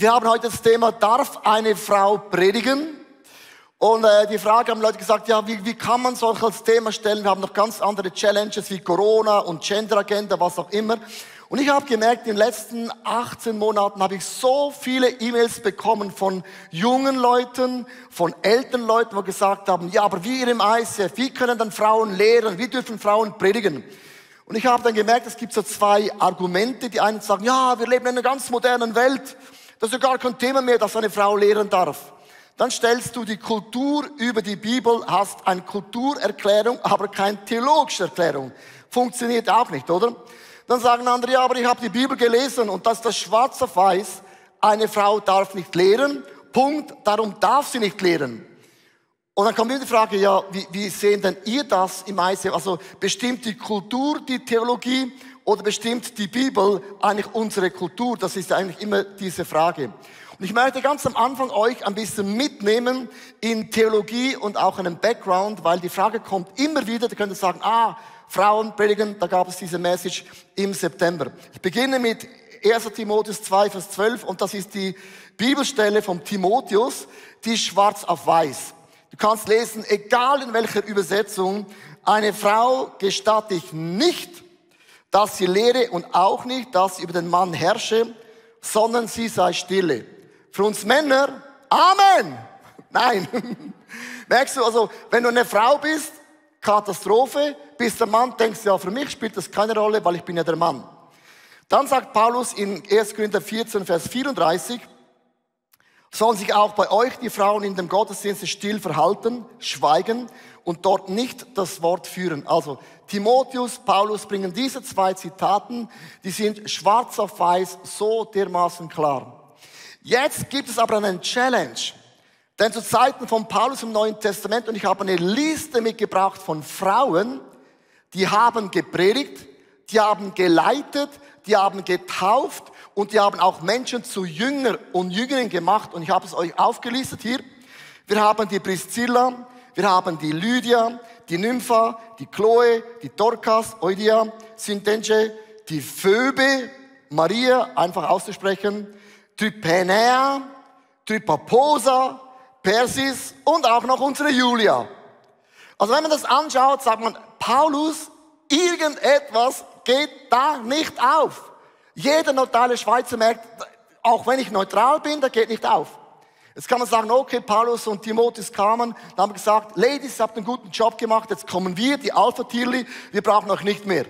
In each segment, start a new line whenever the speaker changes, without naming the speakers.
Wir haben heute das Thema, darf eine Frau predigen? Und äh, die Frage haben Leute gesagt, ja, wie, wie kann man solch als Thema stellen? Wir haben noch ganz andere Challenges wie Corona und Gender-Agenda, was auch immer. Und ich habe gemerkt, in den letzten 18 Monaten habe ich so viele E-Mails bekommen von jungen Leuten, von älteren Leuten, die gesagt haben, ja, aber wir im ICF, wie können dann Frauen lehren, wie dürfen Frauen predigen? Und ich habe dann gemerkt, es gibt so zwei Argumente. Die einen sagen, ja, wir leben in einer ganz modernen Welt. Das ist gar kein Thema mehr, dass eine Frau lehren darf. Dann stellst du die Kultur über die Bibel, hast eine Kulturerklärung, aber keine theologische Erklärung. Funktioniert auch nicht, oder? Dann sagen andere, ja, aber ich habe die Bibel gelesen und das ist das schwarz auf weiß. Eine Frau darf nicht lehren. Punkt. Darum darf sie nicht lehren. Und dann kommt wieder die Frage, ja, wie, wie sehen denn ihr das im ICF? Also bestimmt die Kultur die Theologie oder bestimmt die Bibel eigentlich unsere Kultur? Das ist eigentlich immer diese Frage. Und ich möchte ganz am Anfang euch ein bisschen mitnehmen in Theologie und auch einen Background, weil die Frage kommt immer wieder, da könnt ihr sagen, ah, Frauen predigen, da gab es diese Message im September. Ich beginne mit 1. Timotheus 2, Vers 12 und das ist die Bibelstelle vom Timotheus, die schwarz auf weiß. Du kannst lesen, egal in welcher Übersetzung, eine Frau gestatte ich nicht, dass sie lehre und auch nicht, dass sie über den Mann herrsche, sondern sie sei stille. Für uns Männer, Amen! Nein. Merkst du, also, wenn du eine Frau bist, Katastrophe, bist der Mann, denkst du, ja, für mich spielt das keine Rolle, weil ich bin ja der Mann. Dann sagt Paulus in 1. Korinther 14, Vers 34, sollen sich auch bei euch die Frauen in dem Gottesdienst still verhalten, schweigen und dort nicht das Wort führen. Also Timotheus, Paulus bringen diese zwei Zitaten, die sind schwarz auf weiß so dermaßen klar. Jetzt gibt es aber einen Challenge. Denn zu Zeiten von Paulus im Neuen Testament, und ich habe eine Liste mitgebracht von Frauen, die haben gepredigt, die haben geleitet, die haben getauft und die haben auch Menschen zu Jünger und Jüngerinnen gemacht und ich habe es euch aufgelistet hier. Wir haben die Priscilla, wir haben die Lydia, die Nympha, die Chloe, die Dorcas, Eudia, Syntenche, die Phoebe, Maria, einfach auszusprechen, Tryphaena, Trypaposa, Persis und auch noch unsere Julia. Also wenn man das anschaut, sagt man, Paulus, irgendetwas geht da nicht auf. Jeder neutrale Schweizer merkt, auch wenn ich neutral bin, der geht nicht auf. Jetzt kann man sagen, okay, Paulus und Timotheus kamen, dann haben gesagt, Ladies, ihr habt einen guten Job gemacht, jetzt kommen wir, die Alpha-Tierli, wir brauchen euch nicht mehr.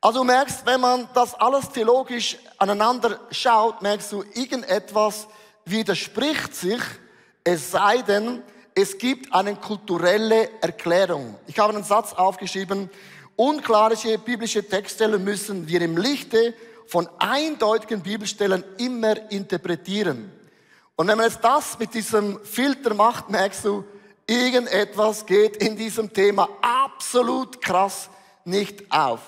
Also du merkst, wenn man das alles theologisch aneinander schaut, merkst du, irgendetwas widerspricht sich, es sei denn, es gibt eine kulturelle Erklärung. Ich habe einen Satz aufgeschrieben, unklare biblische Textstellen müssen wir im Lichte von eindeutigen Bibelstellen immer interpretieren. Und wenn man jetzt das mit diesem Filter macht, merkst du, irgendetwas geht in diesem Thema absolut krass nicht auf.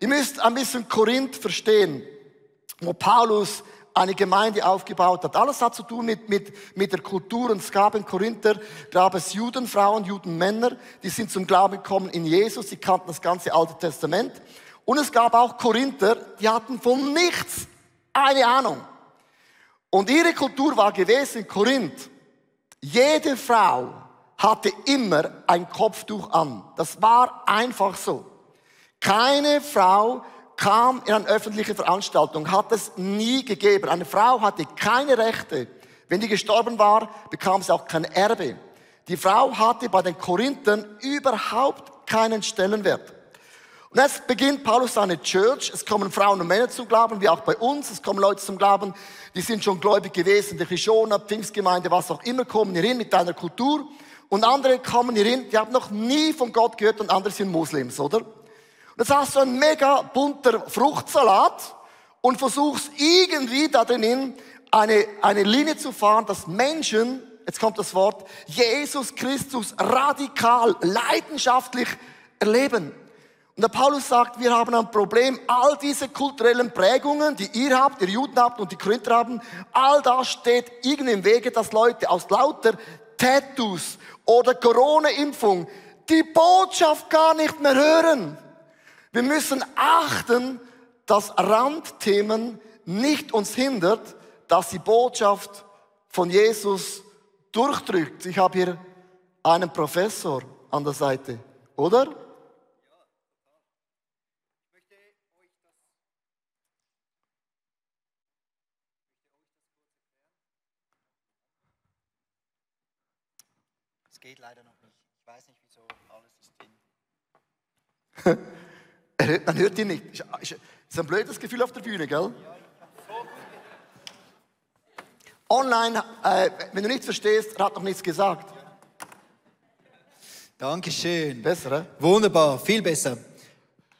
Ihr müsst ein bisschen Korinth verstehen, wo Paulus eine Gemeinde aufgebaut hat. Alles hat zu tun mit, mit, mit der Kultur. Und es gab in Korinther, gab es Judenfrauen, Judenmänner, die sind zum Glauben gekommen in Jesus, die kannten das ganze Alte Testament. Und es gab auch Korinther, die hatten von nichts eine Ahnung. Und ihre Kultur war gewesen in Korinth. Jede Frau hatte immer ein Kopftuch an. Das war einfach so. Keine Frau kam in eine öffentliche Veranstaltung, hat es nie gegeben. Eine Frau hatte keine Rechte. Wenn die gestorben war, bekam sie auch kein Erbe. Die Frau hatte bei den Korinthern überhaupt keinen Stellenwert. Und jetzt beginnt Paulus seine Church. Es kommen Frauen und Männer zum Glauben, wie auch bei uns. Es kommen Leute zum Glauben, die sind schon gläubig gewesen, die Chishona, Pfingstgemeinde, was auch immer, kommen hierin mit deiner Kultur. Und andere kommen hierin, die haben noch nie von Gott gehört und andere sind Muslims, oder? Und jetzt hast du ein mega bunter Fruchtsalat und versuchst irgendwie da drinnen eine, eine Linie zu fahren, dass Menschen, jetzt kommt das Wort, Jesus Christus radikal, leidenschaftlich erleben. Und der Paulus sagt, wir haben ein Problem, all diese kulturellen Prägungen, die ihr habt, ihr Juden habt und die Korinther haben, all das steht irgendwie im Wege, dass Leute aus lauter Tattoos oder Corona-Impfung die Botschaft gar nicht mehr hören. Wir müssen achten, dass Randthemen nicht uns hindert, dass die Botschaft von Jesus durchdrückt. Ich habe hier einen Professor an der Seite, oder?
Es geht leider noch nicht. Ich weiß nicht, wieso alles ist
drin. Man hört ihn nicht. Ist ein blödes Gefühl auf der Bühne, gell? Online, äh, wenn du nichts verstehst, er hat noch nichts gesagt.
Dankeschön.
Besser, eh?
Wunderbar, viel besser.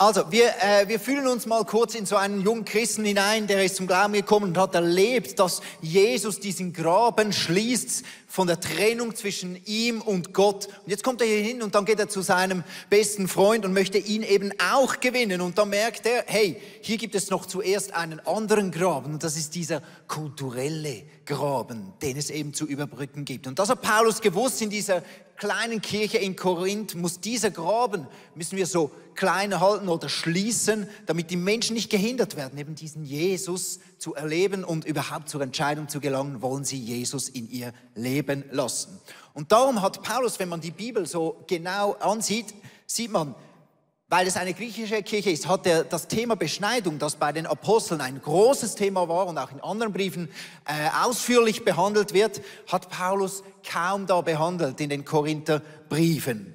Also, wir, äh, wir fühlen uns mal kurz in so einen jungen Christen hinein, der ist zum Glauben gekommen und hat erlebt, dass Jesus diesen Graben schließt von der Trennung zwischen ihm und Gott. Und jetzt kommt er hier hin und dann geht er zu seinem besten Freund und möchte ihn eben auch gewinnen. Und dann merkt er, hey, hier gibt es noch zuerst einen anderen Graben und das ist dieser kulturelle Graben, den es eben zu überbrücken gibt. Und das hat Paulus gewusst in dieser kleinen Kirche in Korinth, muss dieser Graben, müssen wir so klein halten oder schließen, damit die Menschen nicht gehindert werden, eben diesen Jesus zu erleben und überhaupt zur Entscheidung zu gelangen, wollen sie Jesus in ihr Leben lassen. Und darum hat Paulus, wenn man die Bibel so genau ansieht, sieht man, weil es eine griechische Kirche ist, hat er das Thema Beschneidung, das bei den Aposteln ein großes Thema war und auch in anderen Briefen äh, ausführlich behandelt wird, hat Paulus kaum da behandelt in den Korinther Briefen.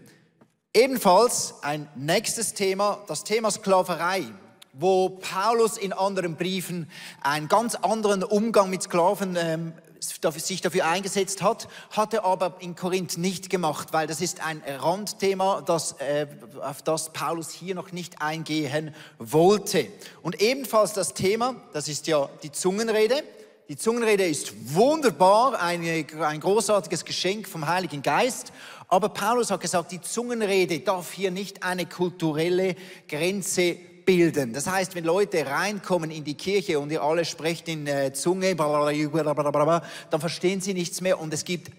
Ebenfalls ein nächstes Thema, das Thema Sklaverei, wo Paulus in anderen Briefen einen ganz anderen Umgang mit Sklaven ähm, sich dafür eingesetzt hat, hatte aber in Korinth nicht gemacht, weil das ist ein Randthema, das, äh, auf das Paulus hier noch nicht eingehen wollte. Und ebenfalls das Thema, das ist ja die Zungenrede. Die Zungenrede ist wunderbar, eine, ein großartiges Geschenk vom Heiligen Geist. Aber Paulus hat gesagt, die Zungenrede darf hier nicht eine kulturelle Grenze bilden. Das heißt, wenn Leute reinkommen in die Kirche und ihr alle sprecht in äh, Zunge, dann verstehen sie nichts mehr und es gibt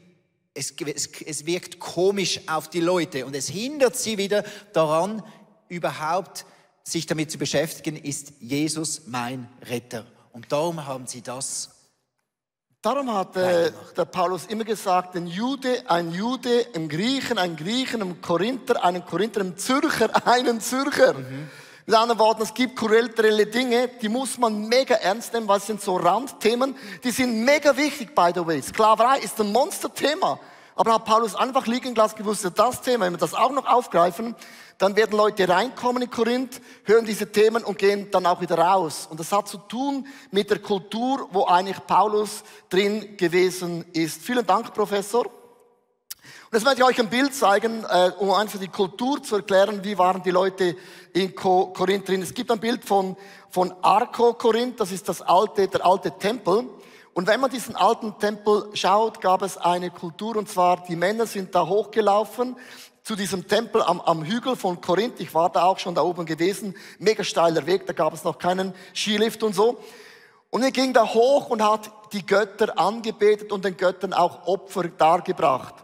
es, es, es wirkt komisch auf die Leute und es hindert sie wieder daran, überhaupt sich damit zu beschäftigen, ist Jesus mein Retter. Und darum haben sie das
Darum hat äh, der Paulus immer gesagt, ein Jude, ein Jude, ein Griechen, ein Griechen, ein Korinther, einen Korinther, ein Zürcher, einen Zürcher. Mhm. Mit anderen Worten, es gibt kulturelle Dinge, die muss man mega ernst nehmen, weil es sind so Randthemen, die sind mega wichtig, by the way. Sklaverei ist ein Monsterthema. Aber hat Paulus einfach liegen gelassen, gewusst, das Thema, wenn wir das auch noch aufgreifen, dann werden Leute reinkommen in Korinth, hören diese Themen und gehen dann auch wieder raus. Und das hat zu tun mit der Kultur, wo eigentlich Paulus drin gewesen ist. Vielen Dank, Professor. Und jetzt möchte ich euch ein Bild zeigen, äh, um einfach die Kultur zu erklären, wie waren die Leute in Korinth drin. Es gibt ein Bild von, von Arco Korinth, das ist das alte, der alte Tempel. Und wenn man diesen alten Tempel schaut, gab es eine Kultur, und zwar die Männer sind da hochgelaufen zu diesem Tempel am, am Hügel von Korinth. Ich war da auch schon da oben gewesen. Mega steiler Weg, da gab es noch keinen Skilift und so. Und er ging da hoch und hat die Götter angebetet und den Göttern auch Opfer dargebracht.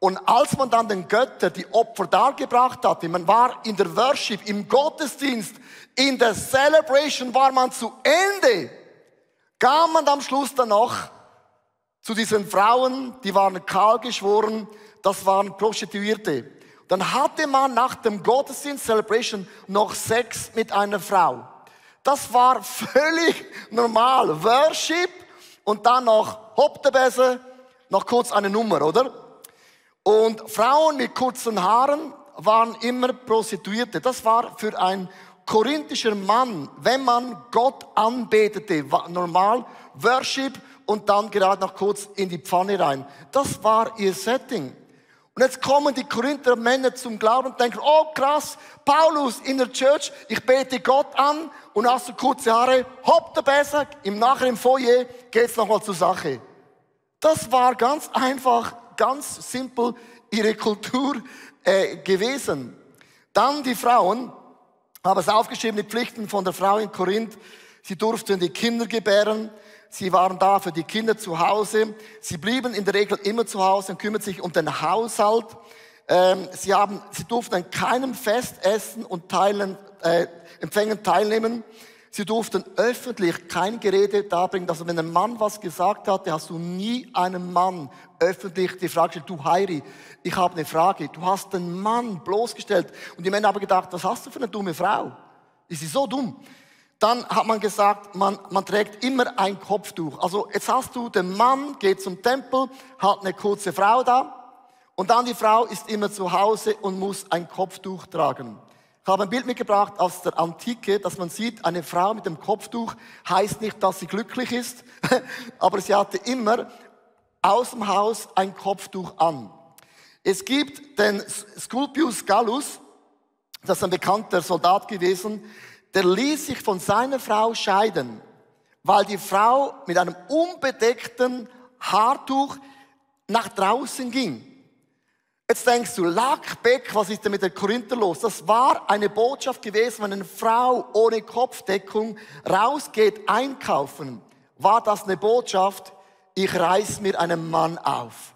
Und als man dann den Göttern die Opfer dargebracht hatte, man war in der Worship, im Gottesdienst, in der Celebration war man zu Ende kam man am Schluss dann noch zu diesen Frauen, die waren kahl geschworen, das waren Prostituierte. Dann hatte man nach dem Gottesdienst Celebration noch Sex mit einer Frau. Das war völlig normal. Worship und dann noch Hoptebese, noch kurz eine Nummer, oder? Und Frauen mit kurzen Haaren waren immer Prostituierte. Das war für ein korinthischer Mann, wenn man Gott anbetete, normal Worship und dann gerade noch kurz in die Pfanne rein. Das war ihr Setting. Und jetzt kommen die Korinther Männer zum Glauben und denken, oh krass, Paulus in der Church, ich bete Gott an und hast du kurze Haare, hopp der besser, im Nachher im Foyer geht's nochmal zur Sache. Das war ganz einfach, ganz simpel ihre Kultur äh, gewesen. Dann die Frauen, habe es aufgeschrieben, die Pflichten von der Frau in Korinth. Sie durften die Kinder gebären. Sie waren da für die Kinder zu Hause. Sie blieben in der Regel immer zu Hause und kümmerten sich um den Haushalt. Ähm, sie, haben, sie durften an keinem Fest essen und teilen, äh, Empfängen teilnehmen. Sie durften öffentlich kein Gerede darbringen. Also wenn ein Mann was gesagt hatte, hast du nie einem Mann öffentlich die Frage gestellt, du Heiri, ich habe eine Frage. Du hast den Mann bloßgestellt. Und die Männer haben gedacht, was hast du für eine dumme Frau? Ist sie so dumm? Dann hat man gesagt, man, man trägt immer ein Kopftuch. Also jetzt hast du den Mann, geht zum Tempel, hat eine kurze Frau da. Und dann die Frau ist immer zu Hause und muss ein Kopftuch tragen. Ich habe ein Bild mitgebracht aus der Antike, dass man sieht, eine Frau mit dem Kopftuch heißt nicht, dass sie glücklich ist, aber sie hatte immer aus dem Haus ein Kopftuch an. Es gibt den Sculpius Gallus, das ist ein bekannter Soldat gewesen, der ließ sich von seiner Frau scheiden, weil die Frau mit einem unbedeckten Haartuch nach draußen ging. Jetzt denkst du, Lackbeck, was ist denn mit der Korinther los? Das war eine Botschaft gewesen, wenn eine Frau ohne Kopfdeckung rausgeht einkaufen, war das eine Botschaft, ich reiß mir einen Mann auf.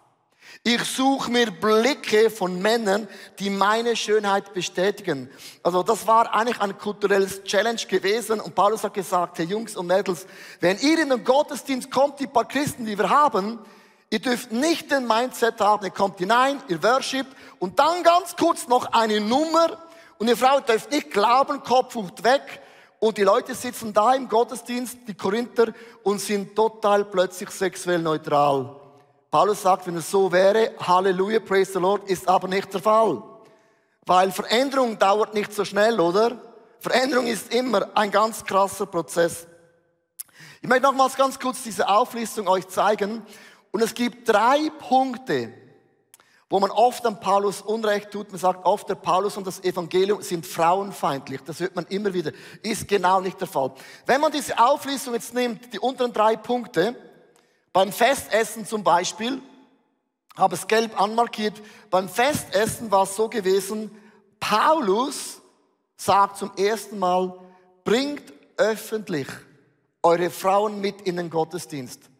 Ich suche mir Blicke von Männern, die meine Schönheit bestätigen. Also das war eigentlich ein kulturelles Challenge gewesen und Paulus hat gesagt, hey Jungs und Mädels, wenn ihr in den Gottesdienst kommt, die paar Christen, die wir haben, Ihr dürft nicht den Mindset haben, ihr kommt hinein, ihr worshipt und dann ganz kurz noch eine Nummer und ihr Frau dürft nicht glauben, Kopf weg und die Leute sitzen da im Gottesdienst, die Korinther, und sind total plötzlich sexuell neutral. Paulus sagt, wenn es so wäre, Halleluja, praise the Lord, ist aber nicht der Fall. Weil Veränderung dauert nicht so schnell, oder? Veränderung ist immer ein ganz krasser Prozess. Ich möchte nochmals ganz kurz diese Auflistung euch zeigen. Und es gibt drei Punkte, wo man oft an Paulus Unrecht tut. Man sagt oft, der Paulus und das Evangelium sind frauenfeindlich. Das hört man immer wieder. Ist genau nicht der Fall. Wenn man diese Auflistung jetzt nimmt, die unteren drei Punkte, beim Festessen zum Beispiel, habe es gelb anmarkiert, beim Festessen war es so gewesen, Paulus sagt zum ersten Mal, bringt öffentlich eure Frauen mit in den Gottesdienst.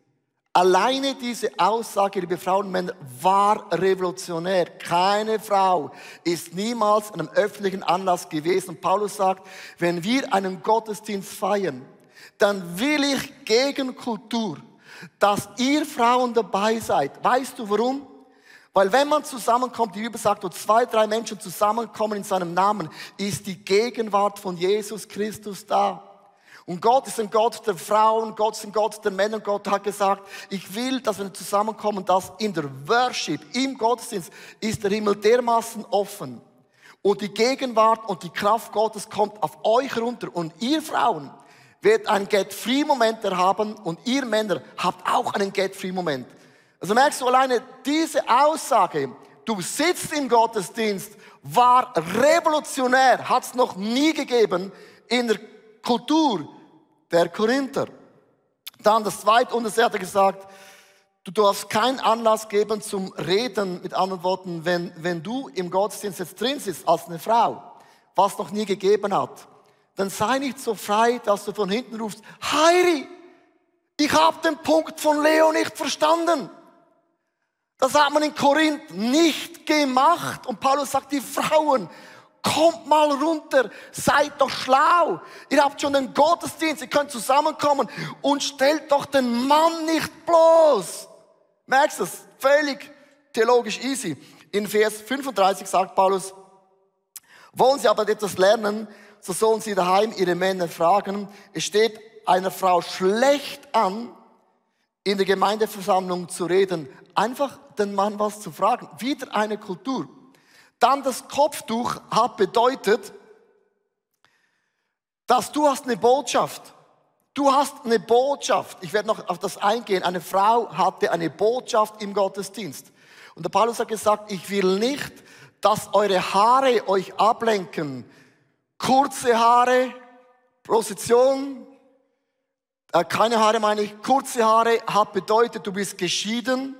Alleine diese Aussage, liebe Frauen und Männer, war revolutionär. Keine Frau ist niemals an einem öffentlichen Anlass gewesen. Paulus sagt, wenn wir einen Gottesdienst feiern, dann will ich gegen Kultur, dass ihr Frauen dabei seid. Weißt du warum? Weil wenn man zusammenkommt, die Bibel sagt, wo zwei, drei Menschen zusammenkommen in seinem Namen, ist die Gegenwart von Jesus Christus da. Und Gott ist ein Gott der Frauen, Gott ist ein Gott der Männer. Und Gott hat gesagt, ich will, dass wir zusammenkommen, dass in der Worship, im Gottesdienst, ist der Himmel dermaßen offen. Und die Gegenwart und die Kraft Gottes kommt auf euch runter. Und ihr Frauen werdet einen Get-Free-Moment haben und ihr Männer habt auch einen Get-Free-Moment. Also merkst du alleine, diese Aussage, du sitzt im Gottesdienst, war revolutionär, hat es noch nie gegeben in der Kultur der Korinther. Dann das zweite und er hat gesagt, du darfst keinen Anlass geben zum Reden, mit anderen Worten, wenn, wenn du im Gottesdienst jetzt drin sitzt als eine Frau, was noch nie gegeben hat, dann sei nicht so frei, dass du von hinten rufst, Heiri, ich habe den Punkt von Leo nicht verstanden. Das hat man in Korinth nicht gemacht. Und Paulus sagt, die Frauen Kommt mal runter, seid doch schlau. Ihr habt schon den Gottesdienst, ihr könnt zusammenkommen und stellt doch den Mann nicht bloß. Merkst du das? Völlig theologisch easy. In Vers 35 sagt Paulus, wollen Sie aber etwas lernen, so sollen Sie daheim Ihre Männer fragen. Es steht einer Frau schlecht an, in der Gemeindeversammlung zu reden, einfach den Mann was zu fragen. Wieder eine Kultur. Dann das Kopftuch hat bedeutet, dass du hast eine Botschaft. Du hast eine Botschaft. Ich werde noch auf das eingehen. Eine Frau hatte eine Botschaft im Gottesdienst. Und der Paulus hat gesagt, ich will nicht, dass eure Haare euch ablenken. Kurze Haare, Position, äh, keine Haare meine ich, kurze Haare hat bedeutet, du bist geschieden,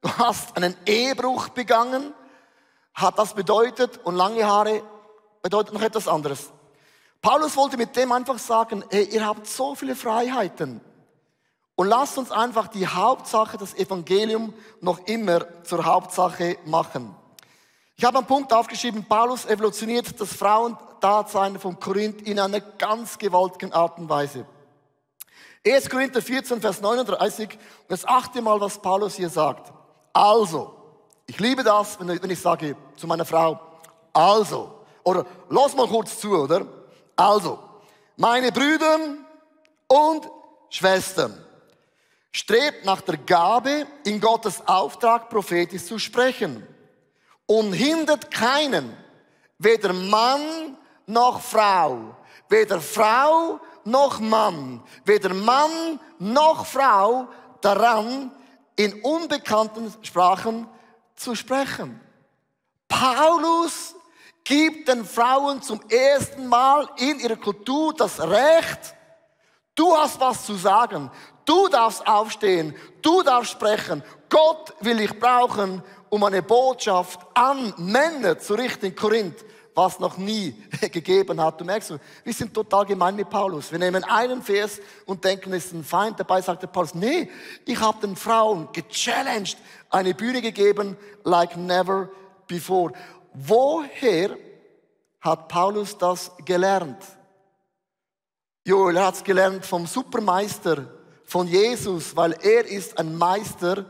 du hast einen Ehebruch begangen, hat das bedeutet und lange Haare bedeutet noch etwas anderes. Paulus wollte mit dem einfach sagen, hey, ihr habt so viele Freiheiten und lasst uns einfach die Hauptsache, das Evangelium noch immer zur Hauptsache machen. Ich habe einen Punkt aufgeschrieben, Paulus evolutioniert das Frauendasein von Korinth in einer ganz gewaltigen Art und Weise. 1. Korinther 14, Vers 39, das achte Mal, was Paulus hier sagt. Also, ich liebe das, wenn ich sage zu meiner Frau, also, oder lass mal kurz zu, oder? Also, meine Brüder und Schwestern, strebt nach der Gabe, in Gottes Auftrag prophetisch zu sprechen und hindert keinen, weder Mann noch Frau, weder Frau noch Mann, weder Mann noch Frau daran, in unbekannten Sprachen zu sprechen. Paulus gibt den Frauen zum ersten Mal in ihrer Kultur das Recht, du hast was zu sagen, du darfst aufstehen, du darfst sprechen, Gott will ich brauchen, um eine Botschaft an Männer zu richten in Korinth was noch nie gegeben hat. Du merkst, wir sind total gemein mit Paulus. Wir nehmen einen Vers und denken, es ist ein Feind. Dabei sagt der Paulus, nee, ich habe den Frauen gechallenged, eine Bühne gegeben, like never before. Woher hat Paulus das gelernt? Joel hat es gelernt vom Supermeister, von Jesus, weil er ist ein Meister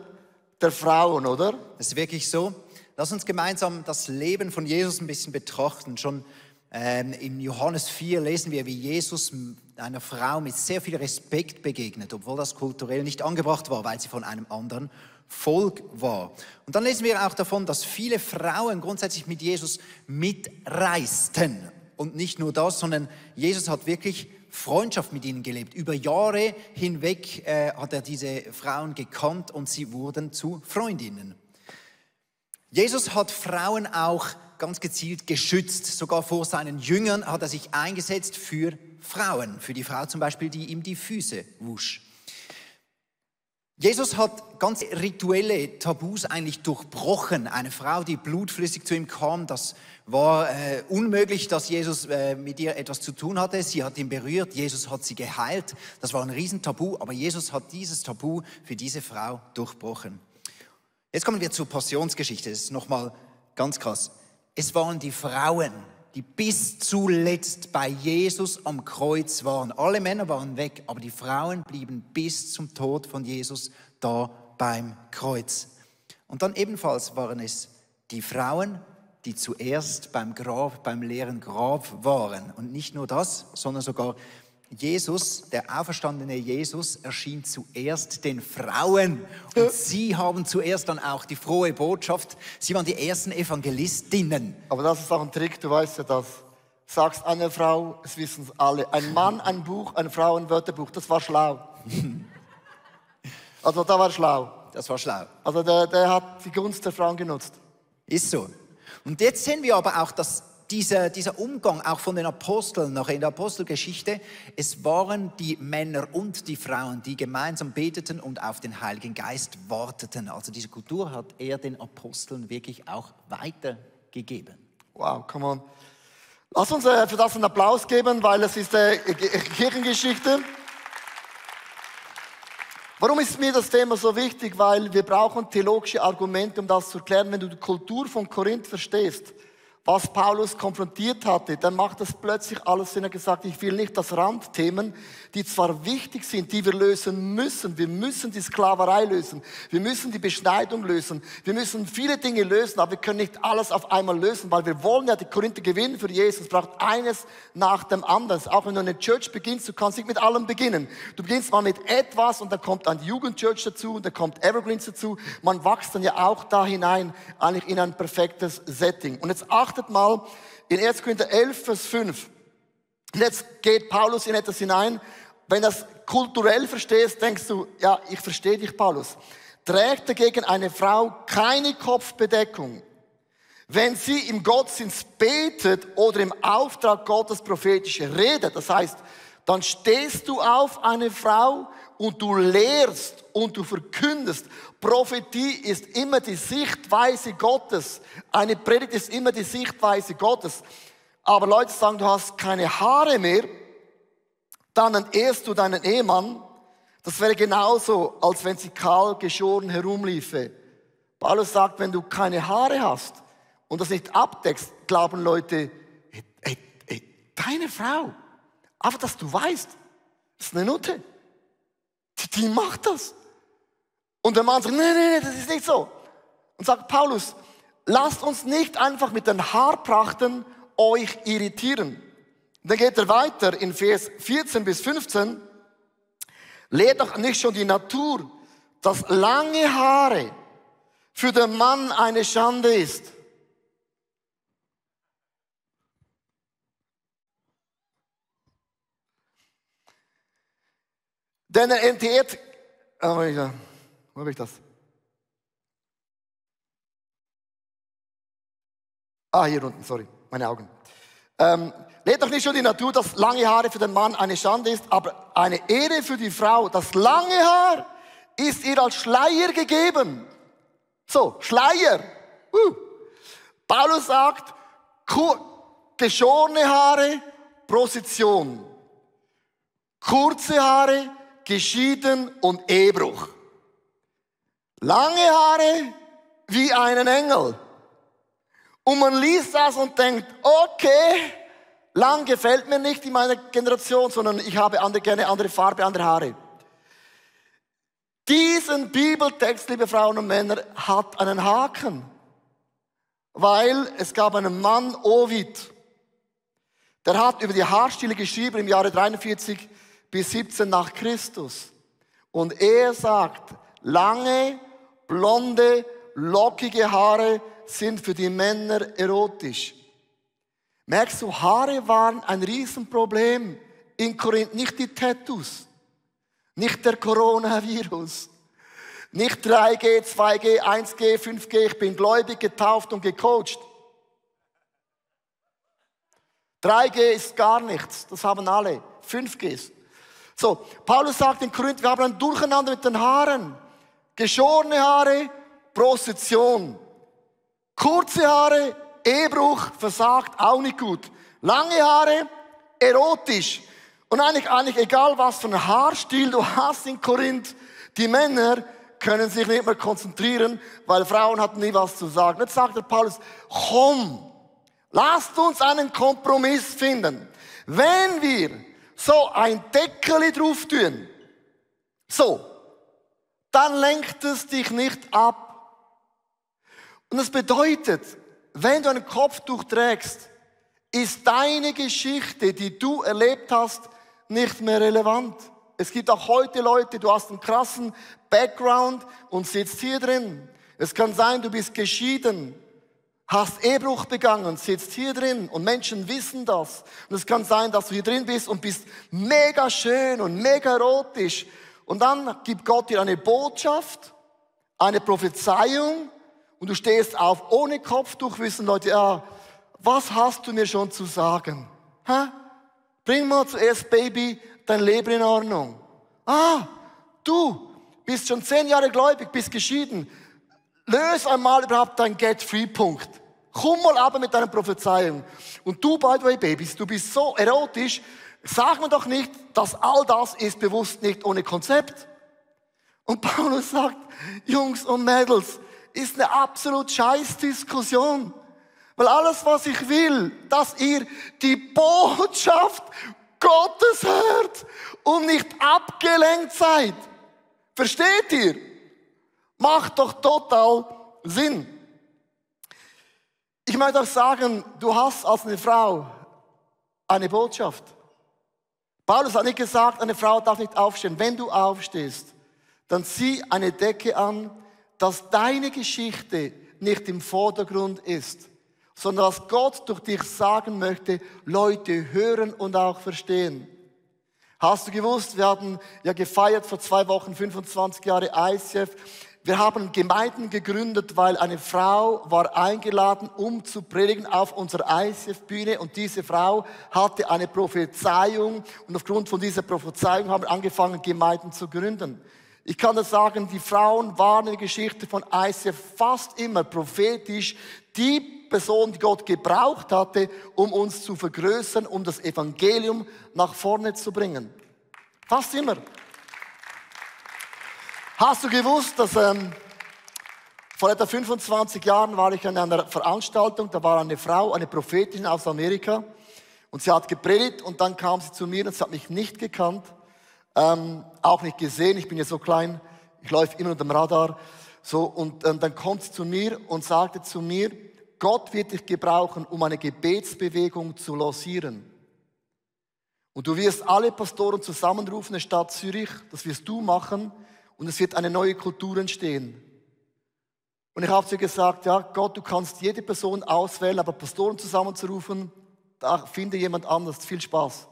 der Frauen, oder?
Das ist wirklich so. Lass uns gemeinsam das Leben von Jesus ein bisschen betrachten. Schon ähm, in Johannes 4 lesen wir, wie Jesus einer Frau mit sehr viel Respekt begegnet, obwohl das kulturell nicht angebracht war, weil sie von einem anderen Volk war. Und dann lesen wir auch davon, dass viele Frauen grundsätzlich mit Jesus mitreisten. Und nicht nur das, sondern Jesus hat wirklich Freundschaft mit ihnen gelebt. Über Jahre hinweg äh, hat er diese Frauen gekannt und sie wurden zu Freundinnen. Jesus hat Frauen auch ganz gezielt geschützt. Sogar vor seinen Jüngern hat er sich eingesetzt für Frauen. Für die Frau zum Beispiel, die ihm die Füße wusch. Jesus hat ganz rituelle Tabus eigentlich durchbrochen. Eine Frau, die blutflüssig zu ihm kam, das war äh, unmöglich, dass Jesus äh, mit ihr etwas zu tun hatte. Sie hat ihn berührt, Jesus hat sie geheilt. Das war ein Riesentabu, aber Jesus hat dieses Tabu für diese Frau durchbrochen. Jetzt kommen wir zur Passionsgeschichte. Das ist nochmal ganz krass. Es waren die Frauen, die bis zuletzt bei Jesus am Kreuz waren. Alle Männer waren weg, aber die Frauen blieben bis zum Tod von Jesus da beim Kreuz. Und dann ebenfalls waren es die Frauen, die zuerst beim Grab, beim leeren Grab waren. Und nicht nur das, sondern sogar Jesus, der auferstandene Jesus, erschien zuerst den Frauen. Und sie haben zuerst dann auch die frohe Botschaft. Sie waren die ersten Evangelistinnen.
Aber das ist auch ein Trick, du weißt ja das. Sagst eine Frau, es wissen es alle. Ein Mann, ein Buch, eine Frau, ein Wörterbuch. Das war schlau. also da war schlau.
Das war schlau.
Also der, der hat die Gunst der Frauen genutzt.
Ist so. Und jetzt sehen wir aber auch, dass dieser, dieser Umgang auch von den Aposteln, noch in der Apostelgeschichte, es waren die Männer und die Frauen, die gemeinsam beteten und auf den Heiligen Geist warteten. Also diese Kultur hat er den Aposteln wirklich auch weitergegeben.
Wow, come on. Lass uns äh, für das einen Applaus geben, weil es ist äh, Kirchengeschichte. Warum ist mir das Thema so wichtig? Weil wir brauchen theologische Argumente, um das zu erklären. Wenn du die Kultur von Korinth verstehst, was Paulus konfrontiert hatte, dann macht das plötzlich alles Sinn. Er hat gesagt, ich will nicht das Randthemen, die zwar wichtig sind, die wir lösen müssen. Wir müssen die Sklaverei lösen. Wir müssen die Beschneidung lösen. Wir müssen viele Dinge lösen, aber wir können nicht alles auf einmal lösen, weil wir wollen ja die Korinther gewinnen für Jesus. Es braucht eines nach dem anderen. Auch wenn du eine Church beginnst, du kannst nicht mit allem beginnen. Du beginnst mal mit etwas und dann kommt die Jugendchurch dazu und dann kommt Evergreens dazu. Man wächst dann ja auch da hinein, eigentlich in ein perfektes Setting. Und jetzt acht achtet mal in 1. Korinther 11, Vers 5. Jetzt geht Paulus in etwas hinein. Wenn du das kulturell verstehst, denkst du, ja, ich verstehe dich, Paulus. Trägt dagegen eine Frau keine Kopfbedeckung, wenn sie im Gottesdienst betet oder im Auftrag Gottes prophetisch redet. Das heißt, dann stehst du auf eine Frau und du lehrst und du verkündest. Prophetie ist immer die Sichtweise Gottes. Eine Predigt ist immer die Sichtweise Gottes. Aber Leute sagen, du hast keine Haare mehr, dann entehrst du deinen Ehemann. Das wäre genauso, als wenn sie kahl geschoren herumliefe. Paulus sagt, wenn du keine Haare hast und das nicht abdeckst, glauben Leute, ey, ey, ey, deine Frau, einfach, dass du weißt, ist eine Nutte. Die, die macht das. Und der Mann sagt, nee, nee, nee, das ist nicht so. Und sagt Paulus, lasst uns nicht einfach mit den Haarprachten euch irritieren. Dann geht er weiter in Vers 14 bis 15. Lehrt doch nicht schon die Natur, dass lange Haare für den Mann eine Schande ist. Denn er entehrt, oh, ja, wo habe ich das? Ah, hier unten, sorry, meine Augen. Ähm, Lehrt doch nicht schon die Natur, dass lange Haare für den Mann eine Schande ist, aber eine Ehre für die Frau. Das lange Haar ist ihr als Schleier gegeben. So, Schleier. Uh. Paulus sagt, geschorene Haare, Position. Kurze Haare, geschieden und Ehebruch. Lange Haare wie einen Engel. Und man liest das und denkt, okay, lang gefällt mir nicht in meiner Generation, sondern ich habe andere, gerne andere Farbe, andere Haare. Diesen Bibeltext, liebe Frauen und Männer, hat einen Haken. Weil es gab einen Mann, Ovid, der hat über die Haarstille geschrieben im Jahre 43 bis 17 nach Christus. Und er sagt, lange, blonde, lockige Haare sind für die Männer erotisch. Merkst du, Haare waren ein Riesenproblem in Korinth, nicht die Tattoos, nicht der Coronavirus, nicht 3G, 2G, 1G, 5G, ich bin gläubig, getauft und gecoacht. 3G ist gar nichts, das haben alle. 5G ist. So, Paulus sagt in Korinth, wir haben ein Durcheinander mit den Haaren. Geschorene Haare, Prostitution. Kurze Haare, Ehebruch, versagt, auch nicht gut. Lange Haare, erotisch. Und eigentlich, eigentlich egal, was für ein Haarstil du hast in Korinth, die Männer können sich nicht mehr konzentrieren, weil Frauen hatten nie was zu sagen. Jetzt sagt der Paulus, komm, lasst uns einen Kompromiss finden. Wenn wir so ein Deckel drauf tun, so, dann lenkt es dich nicht ab. Und das bedeutet, wenn du ein Kopftuch trägst, ist deine Geschichte, die du erlebt hast, nicht mehr relevant. Es gibt auch heute Leute, du hast einen krassen Background und sitzt hier drin. Es kann sein, du bist geschieden, hast Ehebruch begangen, sitzt hier drin und Menschen wissen das. Und es kann sein, dass du hier drin bist und bist mega schön und mega erotisch. Und dann gibt Gott dir eine Botschaft, eine Prophezeiung und du stehst auf ohne Kopftuch, wissen Leute, ja, was hast du mir schon zu sagen? Hä? Bring mal zuerst, Baby, dein Leben in Ordnung. Ah, du bist schon zehn Jahre gläubig, bist geschieden. Löse einmal überhaupt dein Get-Free-Punkt. Komm mal aber mit deiner Prophezeiung. Und du, by the way, Babys, du bist so erotisch, sag mir doch nicht, dass all das ist bewusst nicht ohne Konzept. Und Paulus sagt, Jungs und Mädels, ist eine absolut scheiß Diskussion. Weil alles, was ich will, dass ihr die Botschaft Gottes hört und nicht abgelenkt seid. Versteht ihr? Macht doch total Sinn. Ich möchte auch sagen, du hast als eine Frau eine Botschaft. Paulus hat nicht gesagt, eine Frau darf nicht aufstehen. Wenn du aufstehst, dann zieh eine Decke an dass deine Geschichte nicht im Vordergrund ist, sondern dass Gott durch dich sagen möchte, Leute hören und auch verstehen. Hast du gewusst, wir hatten ja gefeiert vor zwei Wochen 25 Jahre ICF. Wir haben Gemeinden gegründet, weil eine Frau war eingeladen, um zu predigen auf unserer ICF-Bühne und diese Frau hatte eine Prophezeiung und aufgrund von dieser Prophezeiung haben wir angefangen, Gemeinden zu gründen. Ich kann das sagen, die Frauen waren in der Geschichte von ICF fast immer prophetisch die Person, die Gott gebraucht hatte, um uns zu vergrößern, um das Evangelium nach vorne zu bringen. Fast immer. Hast du gewusst, dass ähm, Vor etwa 25 Jahren war ich an einer Veranstaltung, da war eine Frau, eine Prophetin aus Amerika und sie hat gepredigt und dann kam sie zu mir und sie hat mich nicht gekannt, ähm, auch nicht gesehen, ich bin ja so klein, ich läufe immer unter dem Radar. So, und ähm, dann kommt sie zu mir und sagte zu mir, Gott wird dich gebrauchen, um eine Gebetsbewegung zu lancieren. Und du wirst alle Pastoren zusammenrufen in der Stadt Zürich, das wirst du machen und es wird eine neue Kultur entstehen. Und ich habe zu ihr gesagt, ja Gott, du kannst jede Person auswählen, aber Pastoren zusammenzurufen, da finde jemand anders. Viel Spaß.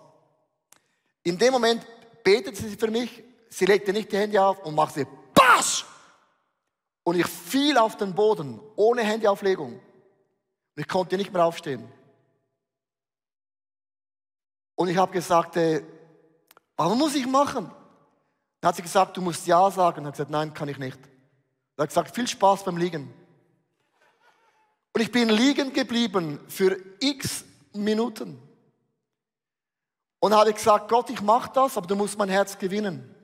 In dem Moment betete sie für mich, sie legte nicht die Hände auf und machte Basch! Und ich fiel auf den Boden ohne Händeauflegung. Und ich konnte nicht mehr aufstehen. Und ich habe gesagt, äh, was muss ich machen? Dann hat sie gesagt, du musst Ja sagen. Ich habe gesagt, nein, kann ich nicht. Er hat gesagt, viel Spaß beim Liegen. Und ich bin liegen geblieben für x Minuten. Und habe gesagt, Gott, ich mache das, aber du musst mein Herz gewinnen.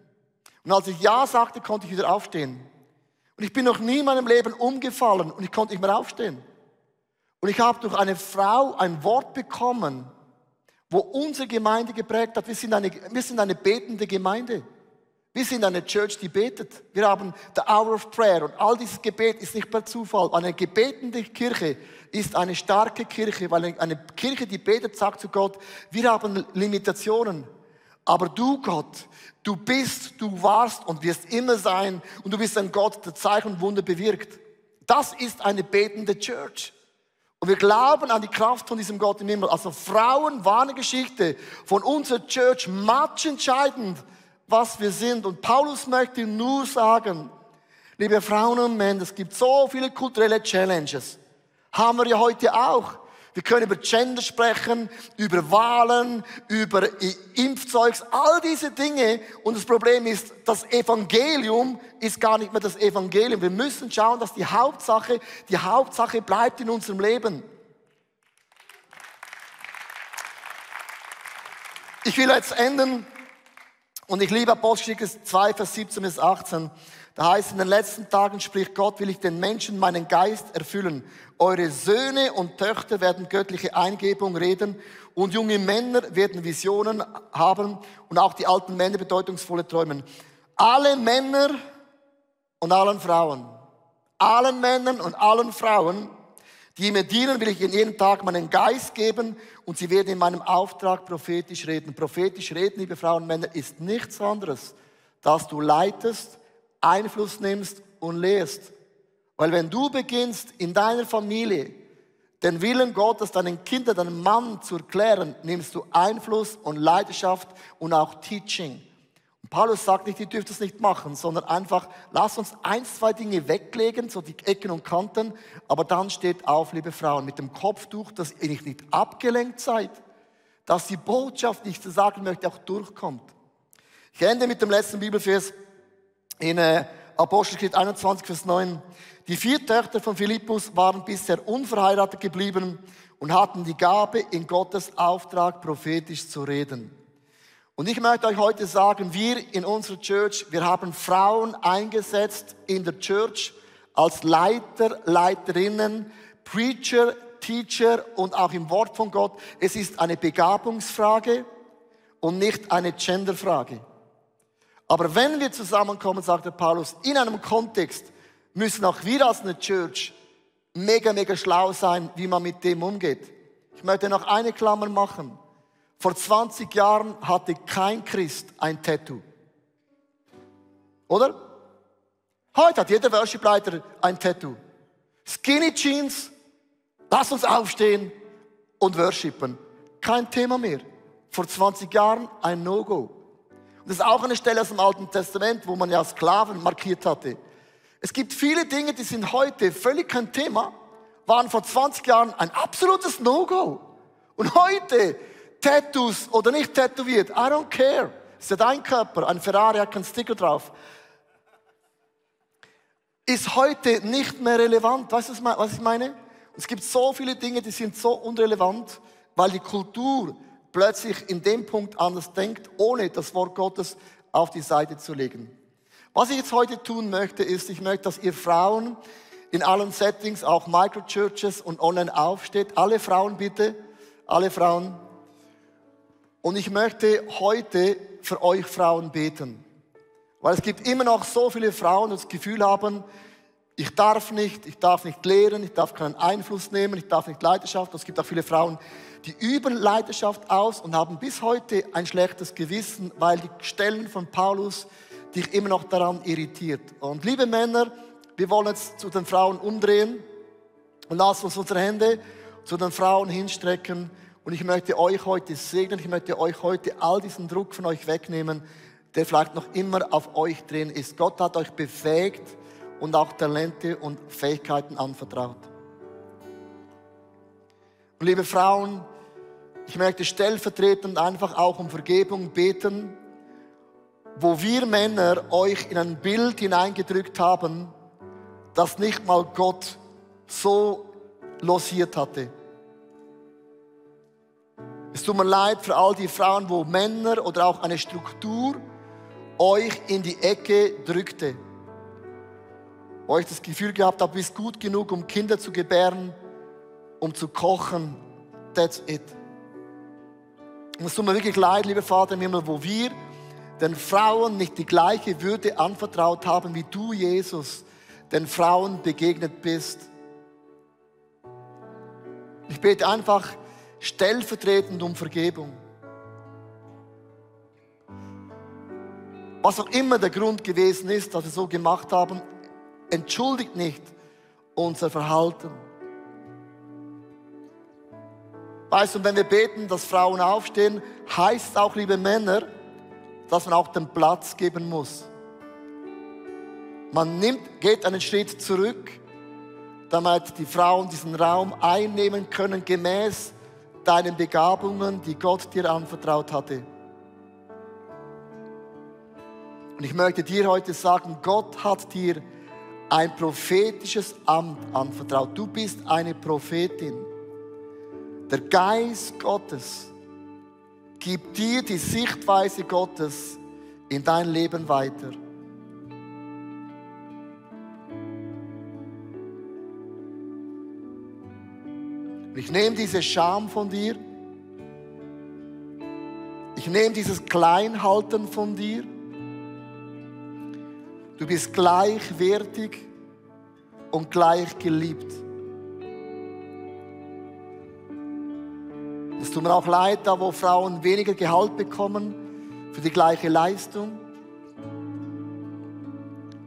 Und als ich Ja sagte, konnte ich wieder aufstehen. Und ich bin noch nie in meinem Leben umgefallen und ich konnte nicht mehr aufstehen. Und ich habe durch eine Frau ein Wort bekommen, wo unsere Gemeinde geprägt hat. Wir sind eine, wir sind eine betende Gemeinde. Wir sind eine Church, die betet. Wir haben the Hour of Prayer und all dieses Gebet ist nicht per Zufall. Eine gebetende Kirche ist eine starke Kirche, weil eine Kirche, die betet, sagt zu Gott, wir haben Limitationen. Aber du, Gott, du bist, du warst und wirst immer sein und du bist ein Gott, der Zeichen und Wunder bewirkt. Das ist eine betende Church. Und wir glauben an die Kraft von diesem Gott im Himmel. Also Frauen war eine Geschichte von unserer Church match entscheidend was wir sind. Und Paulus möchte nur sagen, liebe Frauen und Männer, es gibt so viele kulturelle Challenges. Haben wir ja heute auch. Wir können über Gender sprechen, über Wahlen, über Impfzeugs, all diese Dinge. Und das Problem ist, das Evangelium ist gar nicht mehr das Evangelium. Wir müssen schauen, dass die Hauptsache, die Hauptsache bleibt in unserem Leben. Ich will jetzt enden und ich liebe Apostelgeschichte 2, Vers 17 bis 18. Da heißt, in den letzten Tagen spricht Gott, will ich den Menschen meinen Geist erfüllen. Eure Söhne und Töchter werden göttliche Eingebung reden und junge Männer werden Visionen haben und auch die alten Männer bedeutungsvolle träumen. Alle Männer und allen Frauen, allen Männern und allen Frauen die mir dienen, will ich ihnen jeden Tag meinen Geist geben und sie werden in meinem Auftrag prophetisch reden. Prophetisch reden, liebe Frauen und Männer, ist nichts anderes, dass du leitest, Einfluss nimmst und lehrst. Weil wenn du beginnst, in deiner Familie den Willen Gottes deinen Kindern, deinem Mann zu erklären, nimmst du Einfluss und Leidenschaft und auch Teaching. Paulus sagt nicht, ihr dürft es nicht machen, sondern einfach, lass uns ein, zwei Dinge weglegen, so die Ecken und Kanten, aber dann steht auf, liebe Frauen, mit dem Kopftuch, dass ihr nicht abgelenkt seid, dass die Botschaft, die ich zu sagen möchte, auch durchkommt. Ich ende mit dem letzten Bibelvers in äh, Apostelgeschichte 21, Vers 9. Die vier Töchter von Philippus waren bisher unverheiratet geblieben und hatten die Gabe, in Gottes Auftrag prophetisch zu reden. Und ich möchte euch heute sagen, wir in unserer Church, wir haben Frauen eingesetzt in der Church als Leiter, Leiterinnen, Preacher, Teacher und auch im Wort von Gott. Es ist eine Begabungsfrage und nicht eine Genderfrage. Aber wenn wir zusammenkommen, sagt der Paulus, in einem Kontext müssen auch wir als eine Church mega, mega schlau sein, wie man mit dem umgeht. Ich möchte noch eine Klammer machen. Vor 20 Jahren hatte kein Christ ein Tattoo. Oder? Heute hat jeder Worshipleiter ein Tattoo. Skinny Jeans, lass uns aufstehen und worshipen. Kein Thema mehr. Vor 20 Jahren ein No-Go. Und das ist auch eine Stelle aus dem Alten Testament, wo man ja Sklaven markiert hatte. Es gibt viele Dinge, die sind heute völlig kein Thema, waren vor 20 Jahren ein absolutes No-Go. Und heute Tattoos oder nicht tätowiert, I don't care. Ist ja dein Körper, ein Ferrari hat keinen Sticker drauf. Ist heute nicht mehr relevant. Weißt du, was ich meine? Es gibt so viele Dinge, die sind so unrelevant, weil die Kultur plötzlich in dem Punkt anders denkt, ohne das Wort Gottes auf die Seite zu legen. Was ich jetzt heute tun möchte, ist, ich möchte, dass ihr Frauen in allen Settings, auch Microchurches und online aufsteht. Alle Frauen bitte, alle Frauen. Und ich möchte heute für euch Frauen beten. Weil es gibt immer noch so viele Frauen, die das Gefühl haben, ich darf nicht, ich darf nicht lehren, ich darf keinen Einfluss nehmen, ich darf nicht Leidenschaft. Es gibt auch viele Frauen, die üben Leidenschaft aus und haben bis heute ein schlechtes Gewissen, weil die Stellen von Paulus dich immer noch daran irritiert. Und liebe Männer, wir wollen jetzt zu den Frauen umdrehen und lassen uns unsere Hände zu den Frauen hinstrecken. Und ich möchte euch heute segnen, ich möchte euch heute all diesen Druck von euch wegnehmen, der vielleicht noch immer auf euch drin ist. Gott hat euch befähigt, und auch Talente und Fähigkeiten anvertraut. Und liebe Frauen, ich möchte stellvertretend einfach auch um Vergebung beten, wo wir Männer euch in ein Bild hineingedrückt haben, das nicht mal Gott so losiert hatte. Es tut mir leid für all die Frauen, wo Männer oder auch eine Struktur euch in die Ecke drückte ich das Gefühl gehabt habe, du bist gut genug, um Kinder zu gebären, um zu kochen. That's it. Und es tut mir wirklich leid, lieber Vater im Himmel, wo wir den Frauen nicht die gleiche Würde anvertraut haben, wie du, Jesus, den Frauen begegnet bist. Ich bete einfach stellvertretend um Vergebung. Was auch immer der Grund gewesen ist, dass wir so gemacht haben, entschuldigt nicht unser Verhalten. Weißt du, wenn wir beten, dass Frauen aufstehen, heißt auch, liebe Männer, dass man auch den Platz geben muss. Man nimmt, geht einen Schritt zurück, damit die Frauen diesen Raum einnehmen können, gemäß deinen Begabungen, die Gott dir anvertraut hatte. Und ich möchte dir heute sagen, Gott hat dir ein prophetisches Amt anvertraut. Du bist eine Prophetin. Der Geist Gottes gibt dir die Sichtweise Gottes in dein Leben weiter. Ich nehme diese Scham von dir. Ich nehme dieses Kleinhalten von dir. Du bist gleichwertig und gleich geliebt. Es tut mir auch leid, da wo Frauen weniger Gehalt bekommen für die gleiche Leistung.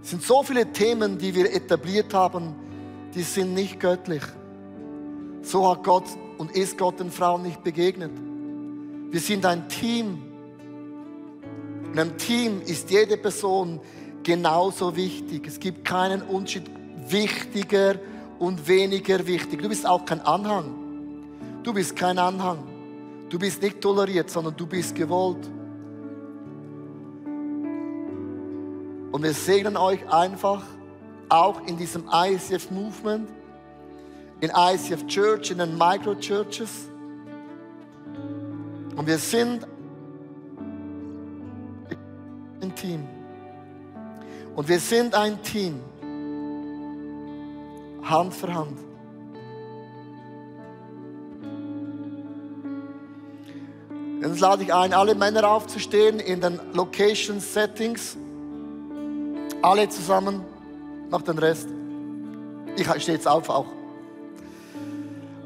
Es sind so viele Themen, die wir etabliert haben, die sind nicht göttlich. So hat Gott und ist Gott den Frauen nicht begegnet. Wir sind ein Team. In einem Team ist jede Person genauso wichtig. Es gibt keinen Unterschied wichtiger und weniger wichtig. Du bist auch kein Anhang. Du bist kein Anhang. Du bist nicht toleriert, sondern du bist gewollt. Und wir segnen euch einfach auch in diesem ICF Movement, in ICF Church, in den Microchurches. Und wir sind ein Team. Und wir sind ein Team. Hand für Hand. Jetzt lade ich ein, alle Männer aufzustehen in den Location Settings. Alle zusammen, noch den Rest. Ich stehe jetzt auf auch.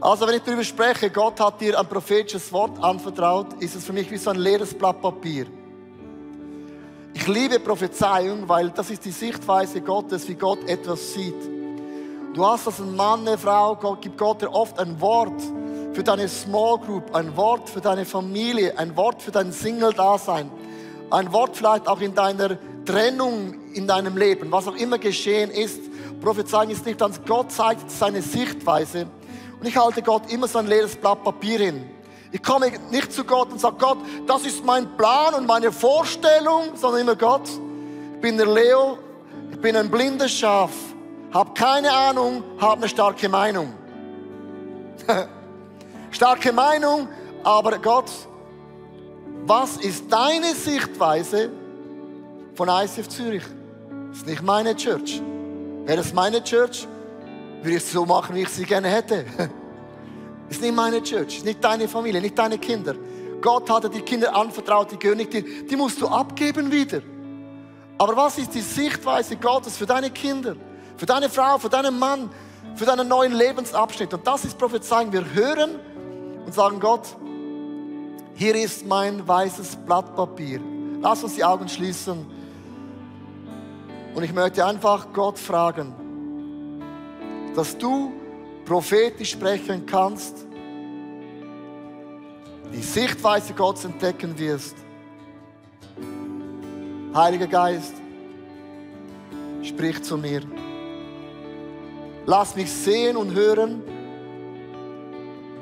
Also wenn ich darüber spreche, Gott hat dir ein prophetisches Wort anvertraut, ist es für mich wie so ein leeres Blatt Papier. Ich liebe Prophezeiung, weil das ist die Sichtweise Gottes, wie Gott etwas sieht. Du hast als ein Mann, eine Frau, Gott gibt Gott dir oft ein Wort für deine Small Group, ein Wort für deine Familie, ein Wort für dein Single-Dasein, ein Wort vielleicht auch in deiner Trennung in deinem Leben, was auch immer geschehen ist. Prophezeiung ist nicht ganz, Gott zeigt seine Sichtweise. Und ich halte Gott immer so ein leeres Blatt Papier hin. Ich komme nicht zu Gott und sage, Gott, das ist mein Plan und meine Vorstellung, sondern immer Gott, ich bin der Leo, ich bin ein blindes Schaf, habe keine Ahnung, habe eine starke Meinung. starke Meinung, aber Gott, was ist deine Sichtweise von ICF Zürich? Das ist nicht meine Church. Wäre es meine Church, würde ich so machen, wie ich sie gerne hätte. Ist nicht meine Church, ist nicht deine Familie, nicht deine Kinder. Gott hat dir die Kinder anvertraut, die gehören nicht dir. Die musst du abgeben wieder. Aber was ist die Sichtweise Gottes für deine Kinder, für deine Frau, für deinen Mann, für deinen neuen Lebensabschnitt? Und das ist Prophezeiung. Wir hören und sagen Gott, hier ist mein weißes Blatt Papier. Lass uns die Augen schließen. Und ich möchte einfach Gott fragen, dass du prophetisch sprechen kannst, die Sichtweise Gottes entdecken wirst. Heiliger Geist, sprich zu mir. Lass mich sehen und hören,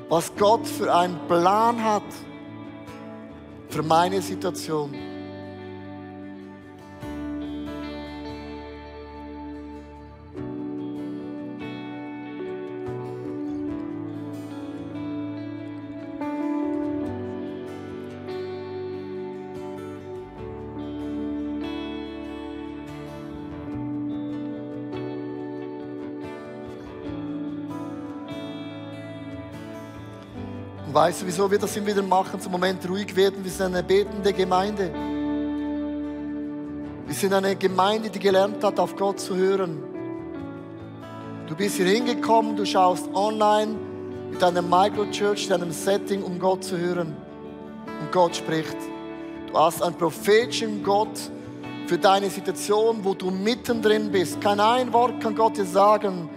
was Gott für einen Plan hat für meine Situation. Weißt du, wieso wir das immer wieder machen, zum Moment ruhig werden? Wir sind eine betende Gemeinde. Wir sind eine Gemeinde, die gelernt hat, auf Gott zu hören. Du bist hier hingekommen, du schaust online mit deinem Microchurch, deinem Setting, um Gott zu hören. Und Gott spricht. Du hast einen prophetischen Gott für deine Situation, wo du mittendrin bist. Kein ein Wort kann Gott dir sagen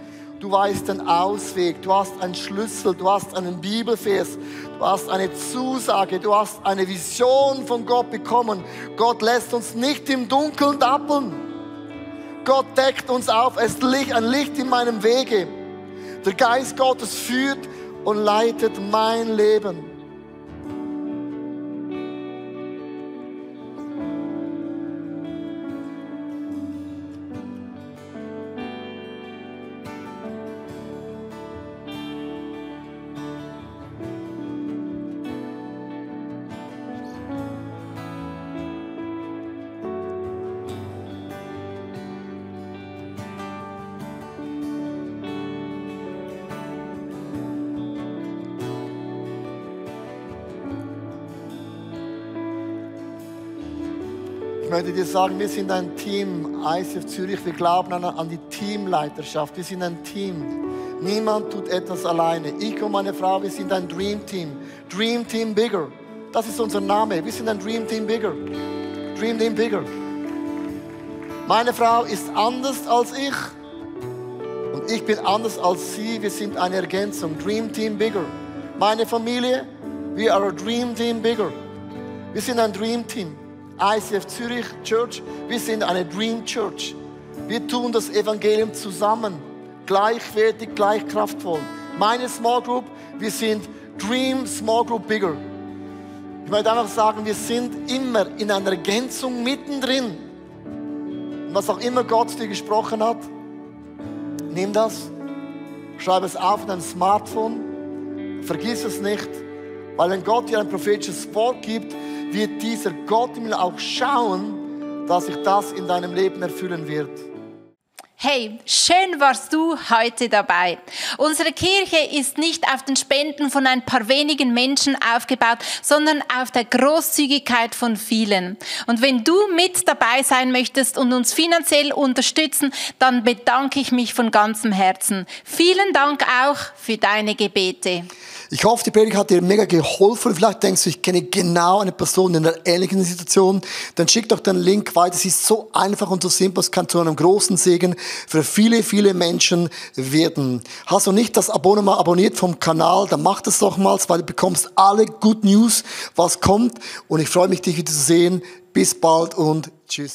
Du weißt den Ausweg, du hast einen Schlüssel, du hast einen Bibelvers, du hast eine Zusage, du hast eine Vision von Gott bekommen. Gott lässt uns nicht im Dunkeln dappeln. Gott deckt uns auf, es ist ein Licht in meinem Wege. Der Geist Gottes führt und leitet mein Leben. Möchte dir sagen, wir sind ein Team, ICF Zürich. Wir glauben an, an die Teamleiterschaft. Wir sind ein Team. Niemand tut etwas alleine. Ich und meine Frau, wir sind ein Dream Team. Dream Team Bigger. Das ist unser Name. Wir sind ein Dream Team Bigger. Dream Team Bigger. Meine Frau ist anders als ich. Und ich bin anders als sie. Wir sind eine Ergänzung. Dream Team Bigger. Meine Familie, we are a Dream Team Bigger. Wir sind ein Dream Team. ICF Zürich Church, wir sind eine Dream Church. Wir tun das Evangelium zusammen, gleichwertig, gleich kraftvoll. Meine Small Group, wir sind Dream Small Group Bigger. Ich möchte einfach sagen, wir sind immer in einer Ergänzung mittendrin. was auch immer Gott dir gesprochen hat, nimm das, schreib es auf in dein Smartphone, vergiss es nicht, weil wenn Gott dir ein prophetisches Wort gibt, wird dieser Gott im auch schauen, dass sich das in deinem Leben erfüllen wird.
Hey, schön warst du heute dabei. Unsere Kirche ist nicht auf den Spenden von ein paar wenigen Menschen aufgebaut, sondern auf der Großzügigkeit von vielen. Und wenn du mit dabei sein möchtest und uns finanziell unterstützen, dann bedanke ich mich von ganzem Herzen. Vielen Dank auch für deine Gebete.
Ich hoffe, die Predigt hat dir mega geholfen. Vielleicht denkst du, ich kenne genau eine Person in einer ähnlichen Situation. Dann schick doch den Link weiter. Es ist so einfach und so simpel. Es kann zu einem großen Segen für viele, viele Menschen werden. Hast du nicht das Abonnement abonniert vom Kanal, dann mach das doch mal, weil du bekommst alle Good News, was kommt. Und ich freue mich, dich wieder zu sehen. Bis bald und tschüss.